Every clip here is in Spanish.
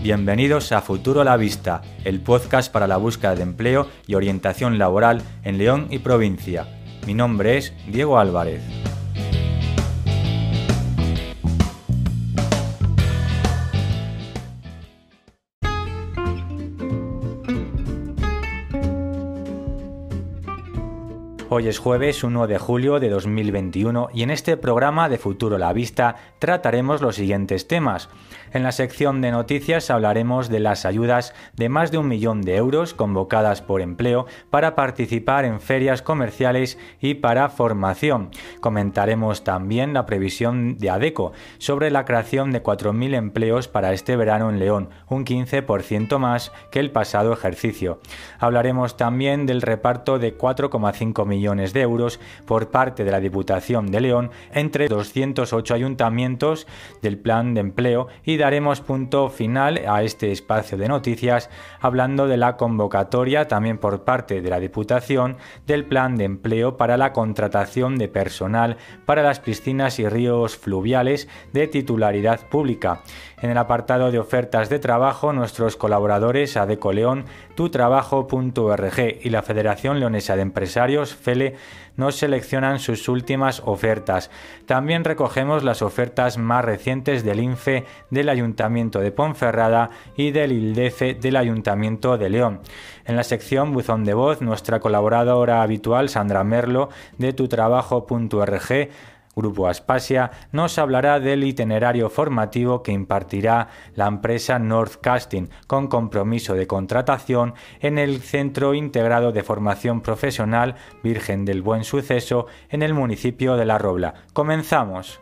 Bienvenidos a Futuro a la Vista, el podcast para la búsqueda de empleo y orientación laboral en León y provincia. Mi nombre es Diego Álvarez. Hoy es jueves 1 de julio de 2021 y en este programa de Futuro la Vista trataremos los siguientes temas. En la sección de noticias hablaremos de las ayudas de más de un millón de euros convocadas por empleo para participar en ferias comerciales y para formación. Comentaremos también la previsión de ADECO sobre la creación de 4.000 empleos para este verano en León, un 15% más que el pasado ejercicio. Hablaremos también del reparto de 4,5 millones de euros por parte de la Diputación de León entre 208 ayuntamientos del plan de empleo y daremos punto final a este espacio de noticias hablando de la convocatoria también por parte de la Diputación del plan de empleo para la contratación de personal para las piscinas y ríos fluviales de titularidad pública. En el apartado de ofertas de trabajo, nuestros colaboradores Adeco León, tutrabajo.org y la Federación Leonesa de Empresarios, FELE, nos seleccionan sus últimas ofertas. También recogemos las ofertas más recientes del INFE del Ayuntamiento de Ponferrada y del ILDEFE del Ayuntamiento de León. En la sección Buzón de Voz, nuestra colaboradora habitual, Sandra Merlo, de tutrabajo.org, Grupo Aspasia nos hablará del itinerario formativo que impartirá la empresa Northcasting con compromiso de contratación en el Centro Integrado de Formación Profesional Virgen del Buen Suceso en el municipio de La Robla. Comenzamos.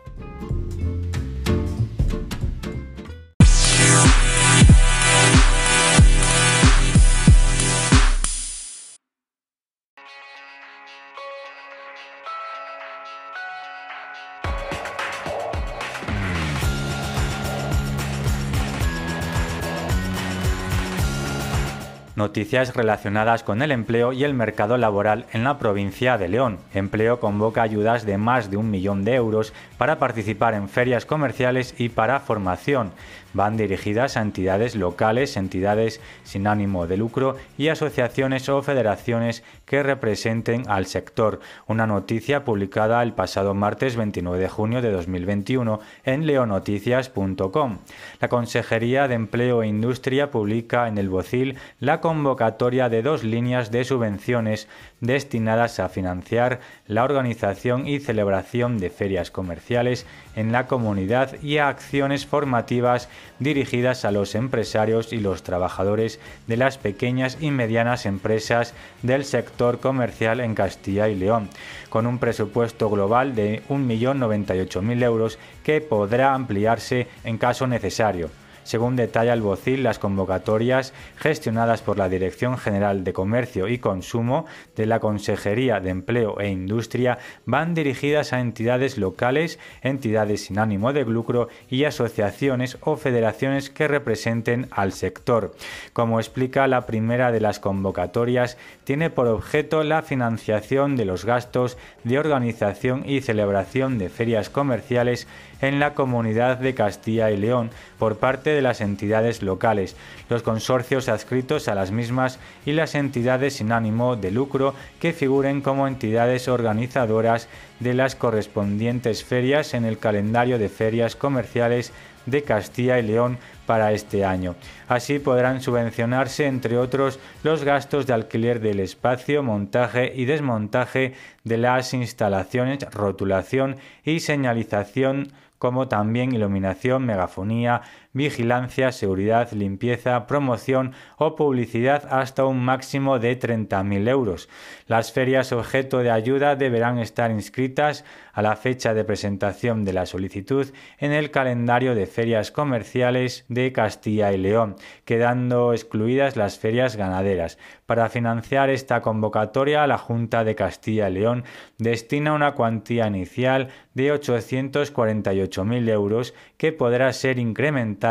Noticias relacionadas con el empleo y el mercado laboral en la provincia de León. Empleo convoca ayudas de más de un millón de euros para participar en ferias comerciales y para formación van dirigidas a entidades locales, entidades sin ánimo de lucro y asociaciones o federaciones que representen al sector. Una noticia publicada el pasado martes 29 de junio de 2021 en leonoticias.com. La Consejería de Empleo e Industria publica en el Bocil la convocatoria de dos líneas de subvenciones destinadas a financiar la organización y celebración de ferias comerciales en la comunidad y a acciones formativas dirigidas a los empresarios y los trabajadores de las pequeñas y medianas empresas del sector comercial en Castilla y León, con un presupuesto global de 1.098.000 euros que podrá ampliarse en caso necesario. Según detalla el Bocil, las convocatorias gestionadas por la Dirección General de Comercio y Consumo de la Consejería de Empleo e Industria van dirigidas a entidades locales, entidades sin ánimo de lucro y asociaciones o federaciones que representen al sector. Como explica la primera de las convocatorias, tiene por objeto la financiación de los gastos de organización y celebración de ferias comerciales en la comunidad de Castilla y León por parte de las entidades locales, los consorcios adscritos a las mismas y las entidades sin ánimo de lucro que figuren como entidades organizadoras de las correspondientes ferias en el calendario de ferias comerciales de Castilla y León para este año. Así podrán subvencionarse, entre otros, los gastos de alquiler del espacio, montaje y desmontaje de las instalaciones, rotulación y señalización como también iluminación, megafonía, vigilancia, seguridad, limpieza, promoción o publicidad hasta un máximo de 30.000 euros. Las ferias objeto de ayuda deberán estar inscritas a la fecha de presentación de la solicitud en el calendario de ferias comerciales de Castilla y León, quedando excluidas las ferias ganaderas. Para financiar esta convocatoria, la Junta de Castilla y León destina una cuantía inicial de 848.000 euros que podrá ser incrementada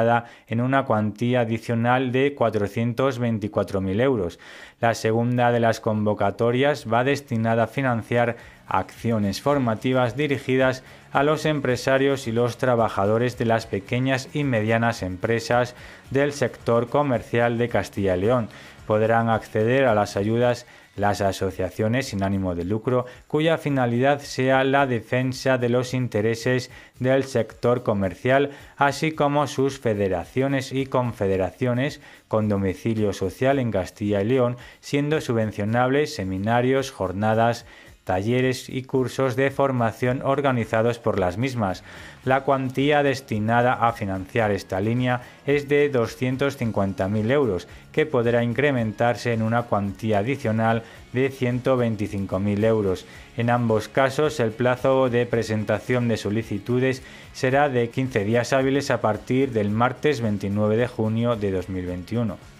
en una cuantía adicional de 424.000 euros. La segunda de las convocatorias va destinada a financiar acciones formativas dirigidas a los empresarios y los trabajadores de las pequeñas y medianas empresas del sector comercial de Castilla y León. Podrán acceder a las ayudas las asociaciones sin ánimo de lucro cuya finalidad sea la defensa de los intereses del sector comercial, así como sus federaciones y confederaciones con domicilio social en Castilla y León, siendo subvencionables seminarios, jornadas, talleres y cursos de formación organizados por las mismas. La cuantía destinada a financiar esta línea es de 250.000 euros, que podrá incrementarse en una cuantía adicional de 125.000 euros. En ambos casos, el plazo de presentación de solicitudes será de 15 días hábiles a partir del martes 29 de junio de 2021.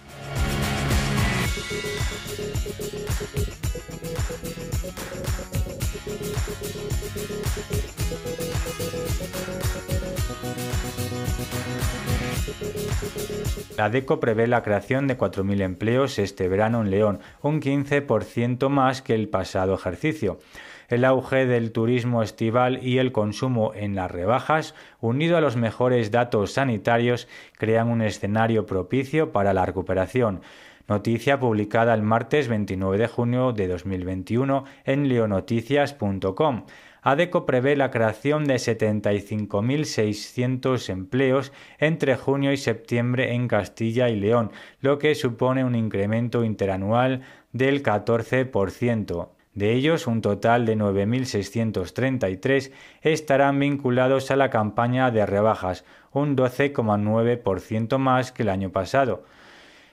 La DECO prevé la creación de 4.000 empleos este verano en León, un 15% más que el pasado ejercicio. El auge del turismo estival y el consumo en las rebajas, unido a los mejores datos sanitarios, crean un escenario propicio para la recuperación. Noticia publicada el martes 29 de junio de 2021 en leonoticias.com. ADECO prevé la creación de 75.600 empleos entre junio y septiembre en Castilla y León, lo que supone un incremento interanual del 14%. De ellos, un total de 9.633 estarán vinculados a la campaña de rebajas, un 12,9% más que el año pasado.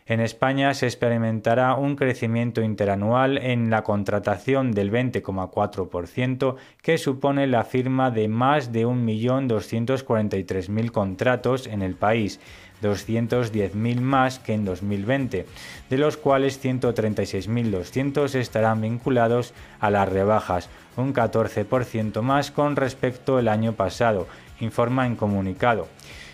En España se experimentará un crecimiento interanual en la contratación del 20,4%, que supone la firma de más de 1.243.000 contratos en el país, 210.000 más que en 2020, de los cuales 136.200 estarán vinculados a las rebajas, un 14% más con respecto al año pasado, informa en comunicado.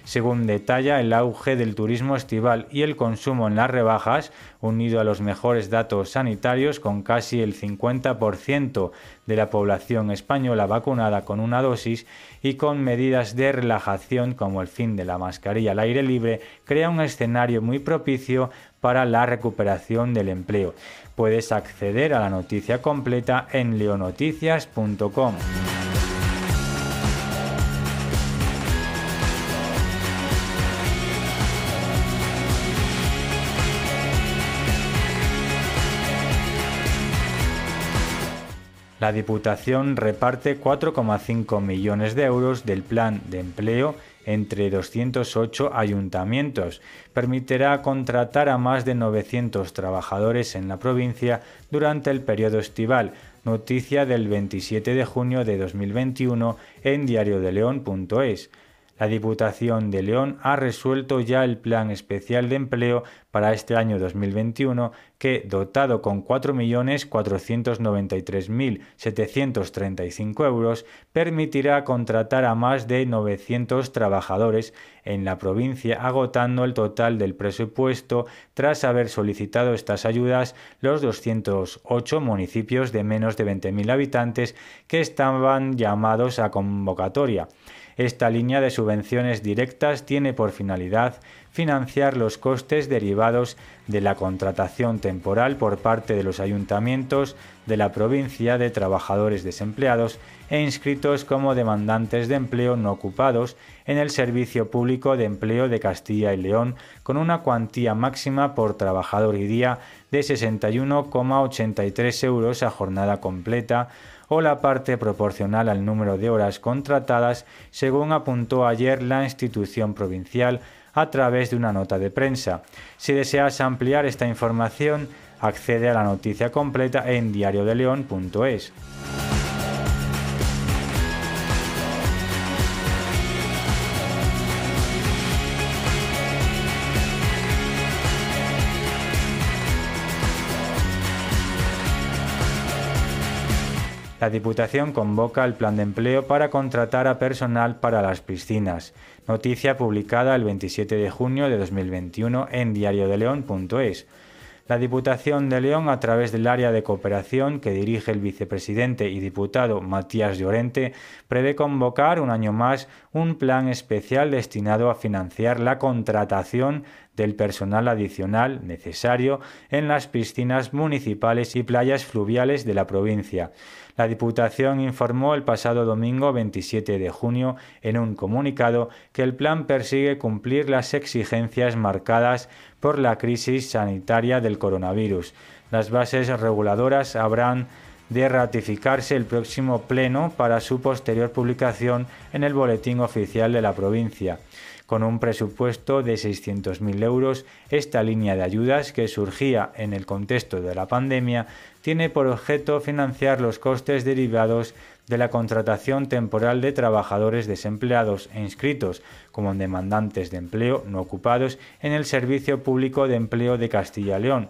Según detalla, el auge del turismo estival y el consumo en las rebajas, unido a los mejores datos sanitarios, con casi el 50% de la población española vacunada con una dosis y con medidas de relajación como el fin de la mascarilla al aire libre, crea un escenario muy propicio para la recuperación del empleo. Puedes acceder a la noticia completa en leonoticias.com. La Diputación reparte 4,5 millones de euros del plan de empleo entre 208 ayuntamientos. Permitirá contratar a más de 900 trabajadores en la provincia durante el periodo estival. Noticia del 27 de junio de 2021 en diariodeleón.es. La Diputación de León ha resuelto ya el Plan Especial de Empleo para este año 2021 que, dotado con 4.493.735 euros, permitirá contratar a más de 900 trabajadores en la provincia, agotando el total del presupuesto tras haber solicitado estas ayudas los 208 municipios de menos de 20.000 habitantes que estaban llamados a convocatoria. Esta línea de subvenciones directas tiene por finalidad financiar los costes derivados de la contratación temporal por parte de los ayuntamientos de la provincia de trabajadores desempleados e inscritos como demandantes de empleo no ocupados en el Servicio Público de Empleo de Castilla y León con una cuantía máxima por trabajador y día de 61,83 euros a jornada completa o la parte proporcional al número de horas contratadas, según apuntó ayer la institución provincial a través de una nota de prensa. Si deseas ampliar esta información, accede a la noticia completa en diariodeleon.es. La Diputación convoca el plan de empleo para contratar a personal para las piscinas. Noticia publicada el 27 de junio de 2021 en diariodeleon.es. La Diputación de León, a través del área de cooperación que dirige el vicepresidente y diputado Matías Llorente, prevé convocar un año más un plan especial destinado a financiar la contratación del personal adicional necesario en las piscinas municipales y playas fluviales de la provincia. La Diputación informó el pasado domingo 27 de junio en un comunicado que el plan persigue cumplir las exigencias marcadas por la crisis sanitaria del coronavirus. Las bases reguladoras habrán de ratificarse el próximo pleno para su posterior publicación en el Boletín Oficial de la provincia. Con un presupuesto de 600.000 euros, esta línea de ayudas, que surgía en el contexto de la pandemia, tiene por objeto financiar los costes derivados de la contratación temporal de trabajadores desempleados e inscritos como demandantes de empleo no ocupados en el Servicio Público de Empleo de Castilla León.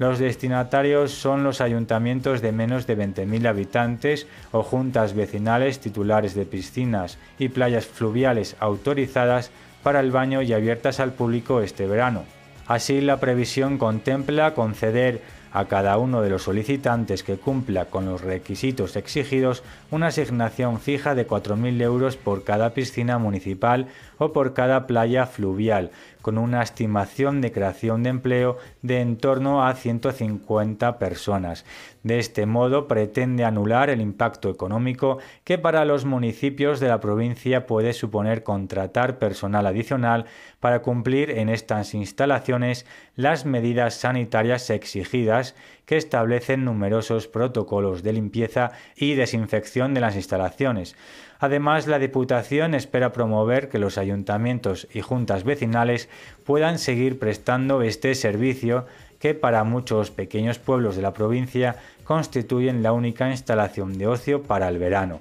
Los destinatarios son los ayuntamientos de menos de 20.000 habitantes o juntas vecinales titulares de piscinas y playas fluviales autorizadas para el baño y abiertas al público este verano. Así, la previsión contempla conceder a cada uno de los solicitantes que cumpla con los requisitos exigidos una asignación fija de 4.000 euros por cada piscina municipal o por cada playa fluvial, con una estimación de creación de empleo de en torno a 150 personas. De este modo pretende anular el impacto económico que para los municipios de la provincia puede suponer contratar personal adicional para cumplir en estas instalaciones las medidas sanitarias exigidas que establecen numerosos protocolos de limpieza y desinfección de las instalaciones. Además, la Diputación espera promover que los ayuntamientos y juntas vecinales puedan seguir prestando este servicio que para muchos pequeños pueblos de la provincia constituyen la única instalación de ocio para el verano.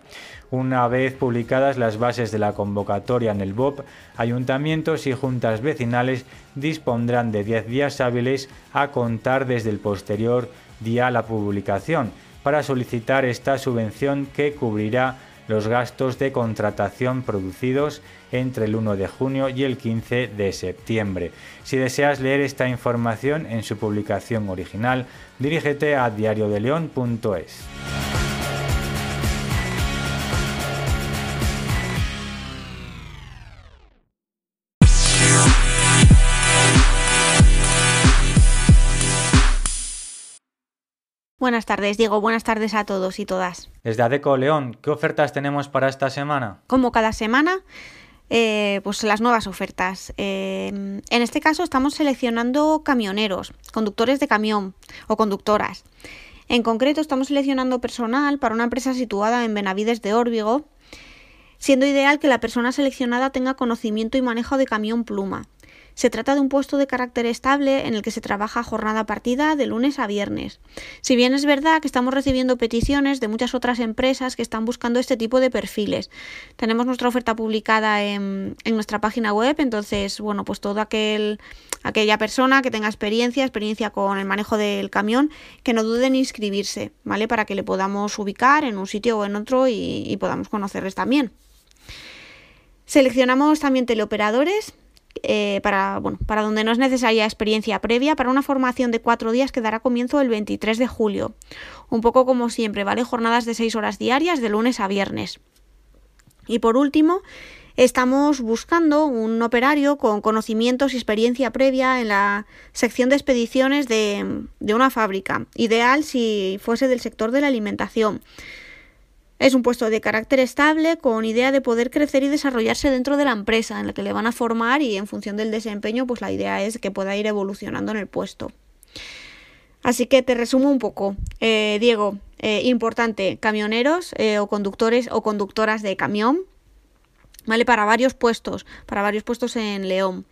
Una vez publicadas las bases de la convocatoria en el BOP, ayuntamientos y juntas vecinales dispondrán de 10 días hábiles a contar desde el posterior día a la publicación para solicitar esta subvención que cubrirá los gastos de contratación producidos entre el 1 de junio y el 15 de septiembre. Si deseas leer esta información en su publicación original, dirígete a diariodeleon.es. Buenas tardes, Diego. Buenas tardes a todos y todas. Desde Adeco León, ¿qué ofertas tenemos para esta semana? Como cada semana, eh, pues las nuevas ofertas. Eh, en este caso estamos seleccionando camioneros, conductores de camión o conductoras. En concreto estamos seleccionando personal para una empresa situada en Benavides de Órbigo, siendo ideal que la persona seleccionada tenga conocimiento y manejo de camión pluma. Se trata de un puesto de carácter estable en el que se trabaja jornada partida de lunes a viernes. Si bien es verdad que estamos recibiendo peticiones de muchas otras empresas que están buscando este tipo de perfiles. Tenemos nuestra oferta publicada en, nuestra página web, entonces, bueno, pues todo aquel aquella persona que tenga experiencia, experiencia con el manejo del camión, que no dude en inscribirse, ¿vale? Para que le podamos ubicar en un sitio o en otro y podamos conocerles también. Seleccionamos también teleoperadores eh, para, bueno, para donde no es necesaria experiencia previa, para una formación de cuatro días que dará comienzo el 23 de julio. Un poco como siempre, ¿vale? Jornadas de seis horas diarias de lunes a viernes. Y por último, estamos buscando un operario con conocimientos y experiencia previa en la sección de expediciones de, de una fábrica, ideal si fuese del sector de la alimentación. Es un puesto de carácter estable con idea de poder crecer y desarrollarse dentro de la empresa en la que le van a formar y en función del desempeño pues la idea es que pueda ir evolucionando en el puesto. Así que te resumo un poco. Eh, Diego, eh, importante, camioneros eh, o conductores o conductoras de camión, ¿vale? Para varios puestos, para varios puestos en León.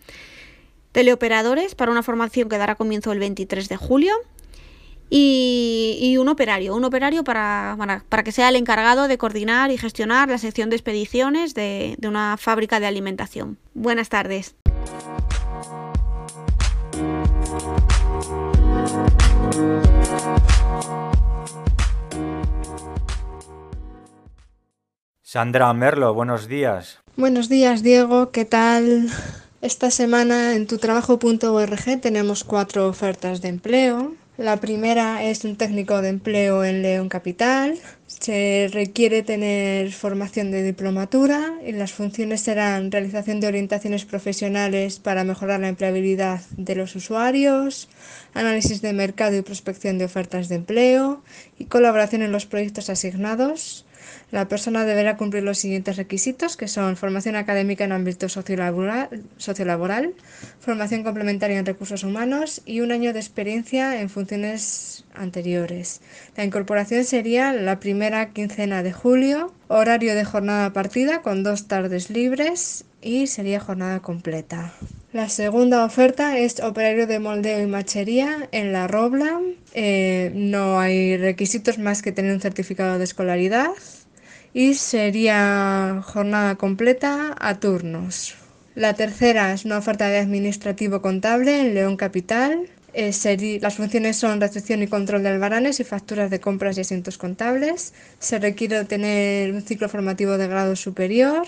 Teleoperadores para una formación que dará comienzo el 23 de julio y, un operario, un operario para, para, que sea el encargado de coordinar y gestionar la sección de expediciones de, de una fábrica de alimentación. Buenas tardes. Sandra Merlo, buenos días. Buenos días, Diego, ¿qué tal? Esta semana en tutrabajo.org tenemos cuatro ofertas de empleo. La primera es un técnico de empleo en León Capital. Se requiere tener formación de diplomatura y las funciones serán realización de orientaciones profesionales para mejorar la empleabilidad de los usuarios, análisis de mercado y prospección de ofertas de empleo y colaboración en los proyectos asignados, la persona deberá cumplir los siguientes requisitos, que son formación académica en ámbito sociolaboral, sociolaboral, formación complementaria en recursos humanos y un año de experiencia en funciones anteriores. La incorporación sería la primera quincena de julio, horario de jornada partida con dos tardes libres y sería jornada completa. La segunda oferta es operario de moldeo y machería en La Robla. Eh, no hay requisitos más que tener un certificado de escolaridad y sería jornada completa a turnos. La tercera es una oferta de administrativo contable en León Capital. Eh, las funciones son recepción y control de albaranes y facturas de compras y asientos contables. Se requiere tener un ciclo formativo de grado superior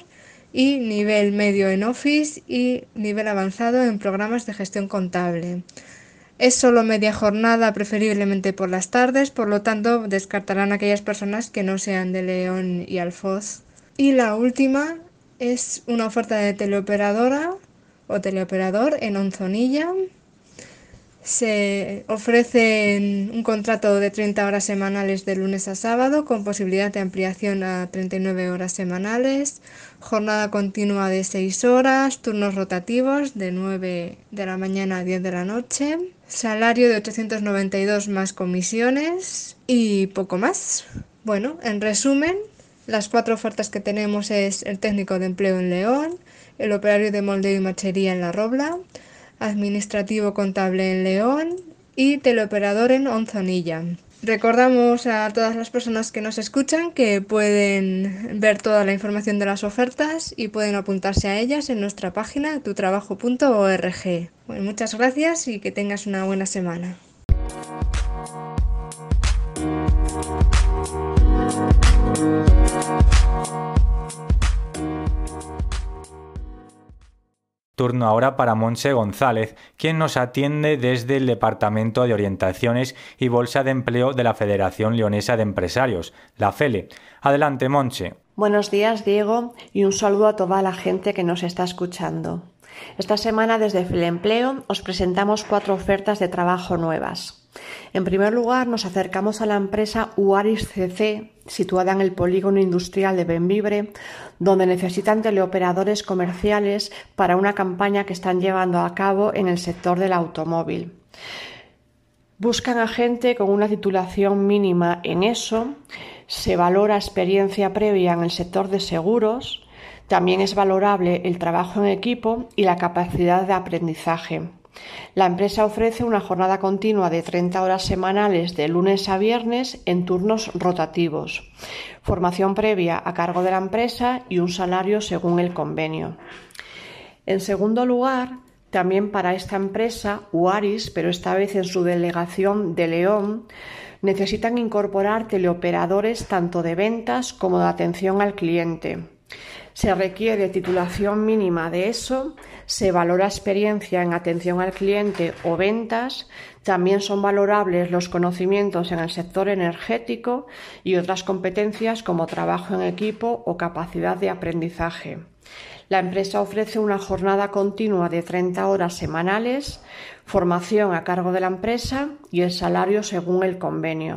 y nivel medio en Office y nivel avanzado en programas de gestión contable. Es solo media jornada, preferiblemente por las tardes, por lo tanto descartarán aquellas personas que no sean de León y Alfoz. Y la última es una oferta de teleoperadora o teleoperador en Onzonilla. Se ofrece un contrato de 30 horas semanales de lunes a sábado con posibilidad de ampliación a 39 horas semanales, jornada continua de 6 horas, turnos rotativos de 9 de la mañana a 10 de la noche salario de 892 más comisiones y poco más. Bueno, en resumen, las cuatro ofertas que tenemos es el técnico de empleo en León, el operario de moldeo y machería en La Robla, administrativo contable en León y teleoperador en Onzonilla. Recordamos a todas las personas que nos escuchan que pueden ver toda la información de las ofertas y pueden apuntarse a ellas en nuestra página tutrabajo.org. Bueno, muchas gracias y que tengas una buena semana. Turno ahora para Monse González, quien nos atiende desde el Departamento de Orientaciones y Bolsa de Empleo de la Federación Leonesa de Empresarios, la FELE. Adelante, Monse. Buenos días, Diego, y un saludo a toda la gente que nos está escuchando. Esta semana desde FELE Empleo os presentamos cuatro ofertas de trabajo nuevas. En primer lugar, nos acercamos a la empresa Uaris CC, situada en el polígono industrial de Benvibre, donde necesitan teleoperadores comerciales para una campaña que están llevando a cabo en el sector del automóvil. Buscan a gente con una titulación mínima en eso, se valora experiencia previa en el sector de seguros, también es valorable el trabajo en equipo y la capacidad de aprendizaje. La empresa ofrece una jornada continua de 30 horas semanales de lunes a viernes en turnos rotativos, formación previa a cargo de la empresa y un salario según el convenio. En segundo lugar, también para esta empresa, UARIS, pero esta vez en su delegación de León, necesitan incorporar teleoperadores tanto de ventas como de atención al cliente. Se requiere titulación mínima de eso, se valora experiencia en atención al cliente o ventas, también son valorables los conocimientos en el sector energético y otras competencias como trabajo en equipo o capacidad de aprendizaje. La empresa ofrece una jornada continua de 30 horas semanales, formación a cargo de la empresa y el salario según el convenio.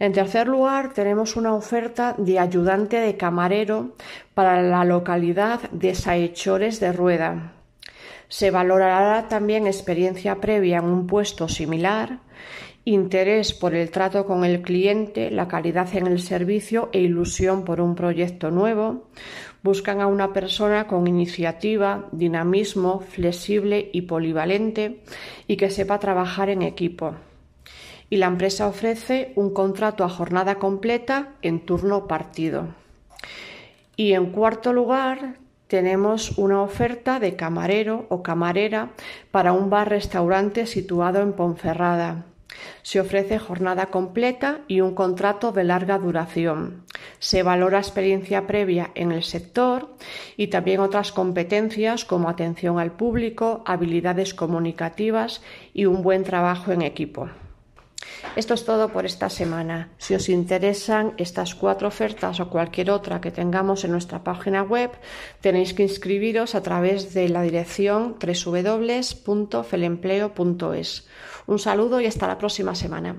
En tercer lugar, tenemos una oferta de ayudante de camarero para la localidad de Saechores de Rueda. Se valorará también experiencia previa en un puesto similar, interés por el trato con el cliente, la calidad en el servicio e ilusión por un proyecto nuevo. Buscan a una persona con iniciativa, dinamismo, flexible y polivalente y que sepa trabajar en equipo y la empresa ofrece un contrato a jornada completa en turno partido. Y en cuarto lugar, tenemos una oferta de camarero o camarera para un bar-restaurante situado en Ponferrada. Se ofrece jornada completa y un contrato de larga duración. Se valora experiencia previa en el sector y también otras competencias como atención al público, habilidades comunicativas y un buen trabajo en equipo. Esto es todo por esta semana. Si os interesan estas cuatro ofertas o cualquier otra que tengamos en nuestra página web, tenéis que inscribiros a través de la dirección www.felempleo.es. Un saludo y hasta la próxima semana.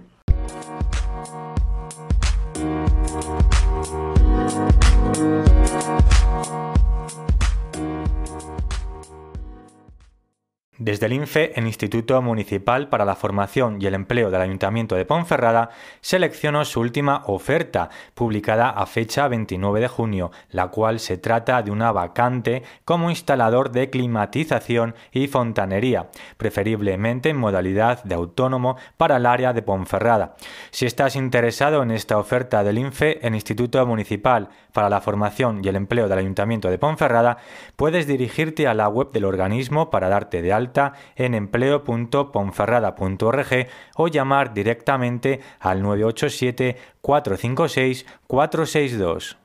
Desde el INFE, el Instituto Municipal para la Formación y el Empleo del Ayuntamiento de Ponferrada seleccionó su última oferta, publicada a fecha 29 de junio, la cual se trata de una vacante como instalador de climatización y fontanería, preferiblemente en modalidad de autónomo para el área de Ponferrada. Si estás interesado en esta oferta del INFE, el Instituto Municipal para la Formación y el Empleo del Ayuntamiento de Ponferrada, puedes dirigirte a la web del organismo para darte de alta en empleo.ponferrada.org o llamar directamente al 987 456 462.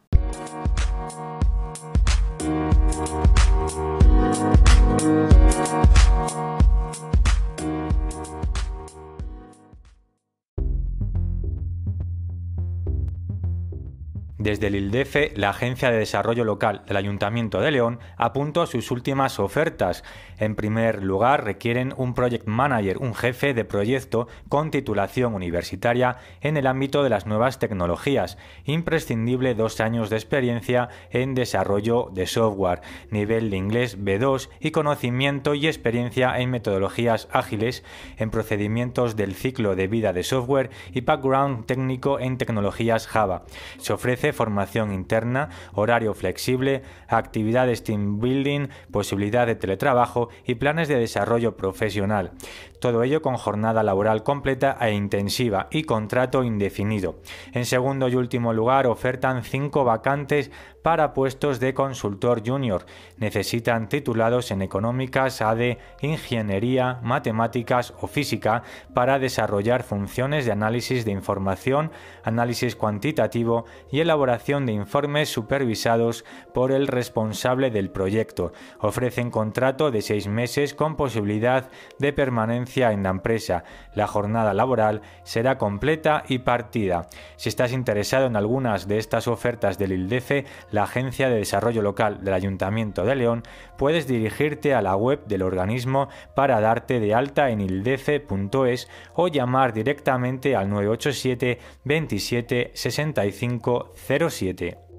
Desde el ILDEFE, la Agencia de Desarrollo Local del Ayuntamiento de León apuntó sus últimas ofertas. En primer lugar, requieren un Project Manager, un jefe de proyecto con titulación universitaria en el ámbito de las nuevas tecnologías. Imprescindible dos años de experiencia en desarrollo de software, nivel de inglés B2 y conocimiento y experiencia en metodologías ágiles, en procedimientos del ciclo de vida de software y background técnico en tecnologías Java. Se ofrece formación interna, horario flexible, actividades team building, posibilidad de teletrabajo y planes de desarrollo profesional. Todo ello con jornada laboral completa e intensiva y contrato indefinido. En segundo y último lugar, ofertan cinco vacantes para puestos de consultor junior. Necesitan titulados en económicas, ADE, ingeniería, matemáticas o física para desarrollar funciones de análisis de información, análisis cuantitativo y elaboración de informes supervisados por el responsable del proyecto. Ofrecen contrato de seis meses con posibilidad de permanencia en la empresa. La jornada laboral será completa y partida. Si estás interesado en algunas de estas ofertas del ILDEFE, la Agencia de Desarrollo Local del Ayuntamiento de León, puedes dirigirte a la web del organismo para darte de alta en ildefe.es o llamar directamente al 987 27 65 07.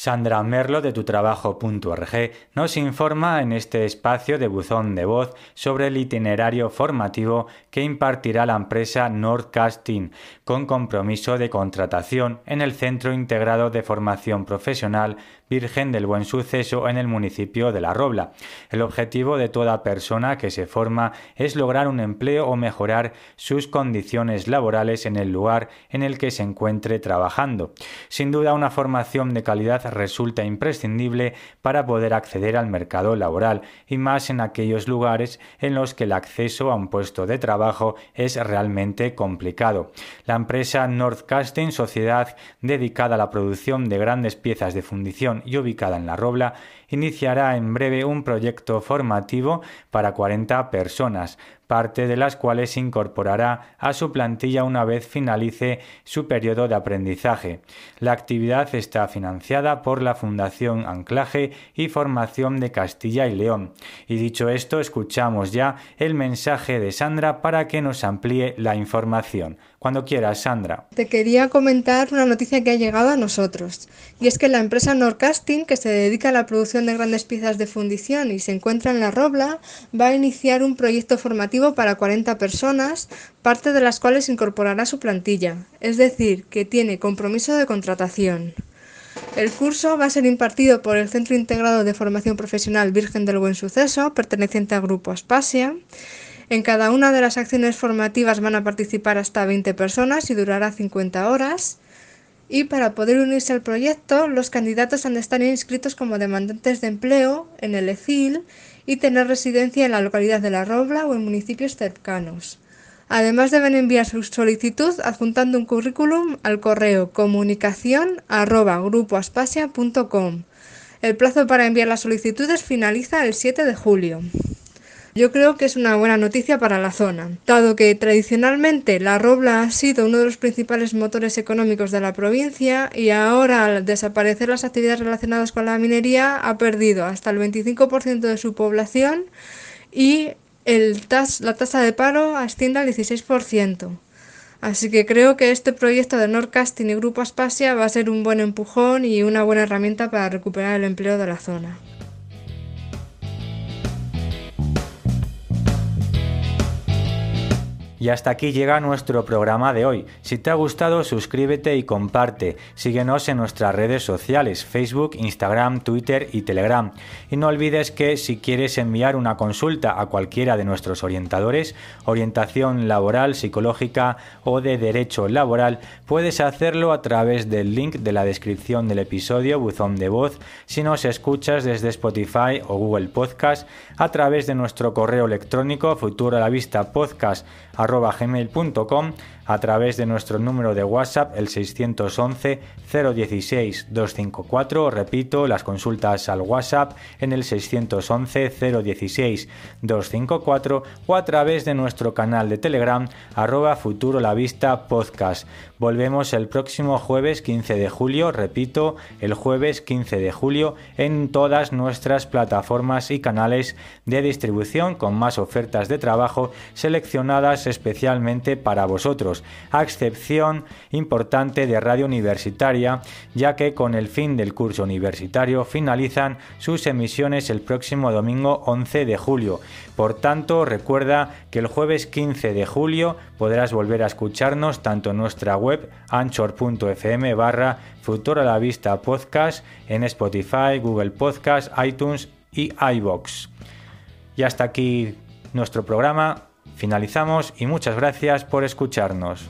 Sandra Merlo de tutrabajo.org nos informa en este espacio de buzón de voz sobre el itinerario formativo que impartirá la empresa Nordcasting con compromiso de contratación en el Centro Integrado de Formación Profesional Virgen del Buen Suceso en el municipio de La Robla. El objetivo de toda persona que se forma es lograr un empleo o mejorar sus condiciones laborales en el lugar en el que se encuentre trabajando. Sin duda, una formación de calidad resulta imprescindible para poder acceder al mercado laboral y más en aquellos lugares en los que el acceso a un puesto de trabajo es realmente complicado. La empresa Northcasting, sociedad dedicada a la producción de grandes piezas de fundición y ubicada en La Robla, iniciará en breve un proyecto formativo para 40 personas, parte de las cuales se incorporará a su plantilla una vez finalice su periodo de aprendizaje. La actividad está financiada por la Fundación Anclaje y Formación de Castilla y León. Y dicho esto, escuchamos ya el mensaje de Sandra para que nos amplíe la información. Cuando quieras, Sandra. Te quería comentar una noticia que ha llegado a nosotros, y es que la empresa Norcasting, que se dedica a la producción de grandes piezas de fundición y se encuentra en La Robla, va a iniciar un proyecto formativo para 40 personas, parte de las cuales incorporará su plantilla, es decir, que tiene compromiso de contratación. El curso va a ser impartido por el Centro Integrado de Formación Profesional Virgen del Buen Suceso, perteneciente al Grupo Aspasia, en cada una de las acciones formativas van a participar hasta 20 personas y durará 50 horas. y para poder unirse al proyecto los candidatos han de estar inscritos como demandantes de empleo en el ECIL y tener residencia en la localidad de La Robla o en municipios cercanos. Además deben enviar su solicitud adjuntando un currículum al correo comunicación El plazo para enviar las solicitudes finaliza el 7 de julio. Yo creo que es una buena noticia para la zona, dado que tradicionalmente la Robla ha sido uno de los principales motores económicos de la provincia y ahora al desaparecer las actividades relacionadas con la minería ha perdido hasta el 25% de su población y la tasa de paro asciende al 16%. Así que creo que este proyecto de Nordcasting y Grupo Aspasia va a ser un buen empujón y una buena herramienta para recuperar el empleo de la zona. Y hasta aquí llega nuestro programa de hoy. Si te ha gustado, suscríbete y comparte. Síguenos en nuestras redes sociales, Facebook, Instagram, Twitter y Telegram. Y no olvides que si quieres enviar una consulta a cualquiera de nuestros orientadores, orientación laboral, psicológica o de derecho laboral, puedes hacerlo a través del link de la descripción del episodio, buzón de voz, si nos escuchas desde Spotify o Google Podcast, a través de nuestro correo electrónico futuro a la vista podcast gmail.com a través de nuestro número de WhatsApp el 611 016 254. Repito, las consultas al WhatsApp en el 611 016 254 o a través de nuestro canal de Telegram arroba futuro la vista podcast. Volvemos el próximo jueves 15 de julio, repito, el jueves 15 de julio en todas nuestras plataformas y canales de distribución con más ofertas de trabajo seleccionadas especialmente para vosotros a excepción importante de Radio Universitaria, ya que con el fin del curso universitario finalizan sus emisiones el próximo domingo 11 de julio. Por tanto, recuerda que el jueves 15 de julio podrás volver a escucharnos tanto en nuestra web anchor.fm barra Futuro la Vista Podcast, en Spotify, Google Podcast, iTunes y iBox. Y hasta aquí nuestro programa. Finalizamos y muchas gracias por escucharnos.